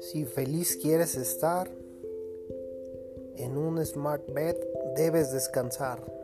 Si feliz quieres estar, en un smart bed debes descansar.